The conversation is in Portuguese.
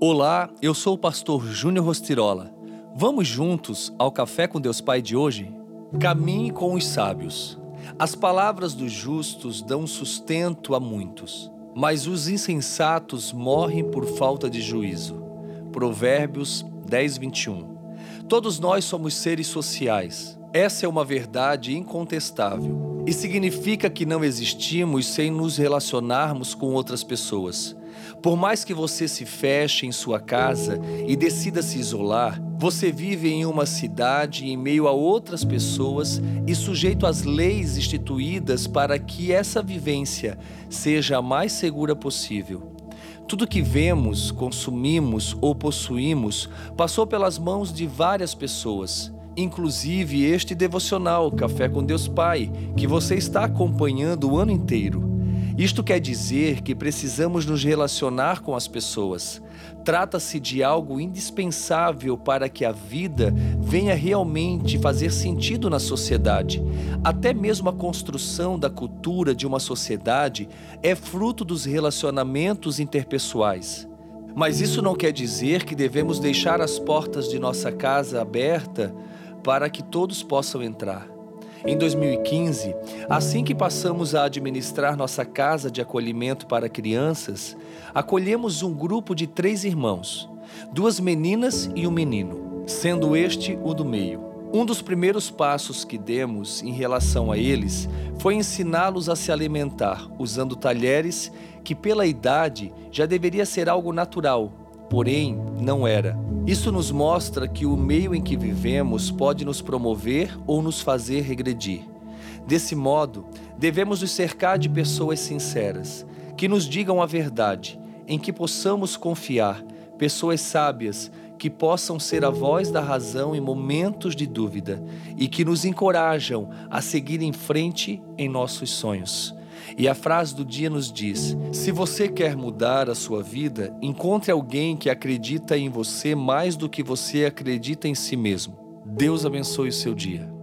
Olá, eu sou o pastor Júnior Rostirola. Vamos juntos ao Café com Deus Pai de hoje? Caminhe com os sábios. As palavras dos justos dão sustento a muitos, mas os insensatos morrem por falta de juízo. Provérbios 10, 21. Todos nós somos seres sociais. Essa é uma verdade incontestável e significa que não existimos sem nos relacionarmos com outras pessoas. Por mais que você se feche em sua casa e decida se isolar, você vive em uma cidade em meio a outras pessoas e sujeito às leis instituídas para que essa vivência seja a mais segura possível. Tudo que vemos, consumimos ou possuímos passou pelas mãos de várias pessoas inclusive este devocional Café com Deus Pai, que você está acompanhando o ano inteiro. Isto quer dizer que precisamos nos relacionar com as pessoas. Trata-se de algo indispensável para que a vida venha realmente fazer sentido na sociedade. Até mesmo a construção da cultura de uma sociedade é fruto dos relacionamentos interpessoais. Mas isso não quer dizer que devemos deixar as portas de nossa casa aberta para que todos possam entrar. Em 2015, assim que passamos a administrar nossa casa de acolhimento para crianças, acolhemos um grupo de três irmãos, duas meninas e um menino, sendo este o do meio. Um dos primeiros passos que demos em relação a eles foi ensiná-los a se alimentar usando talheres que, pela idade, já deveria ser algo natural, porém não era. Isso nos mostra que o meio em que vivemos pode nos promover ou nos fazer regredir. Desse modo, devemos nos cercar de pessoas sinceras, que nos digam a verdade, em que possamos confiar, pessoas sábias que possam ser a voz da razão em momentos de dúvida e que nos encorajam a seguir em frente em nossos sonhos. E a frase do dia nos diz: se você quer mudar a sua vida, encontre alguém que acredita em você mais do que você acredita em si mesmo. Deus abençoe o seu dia.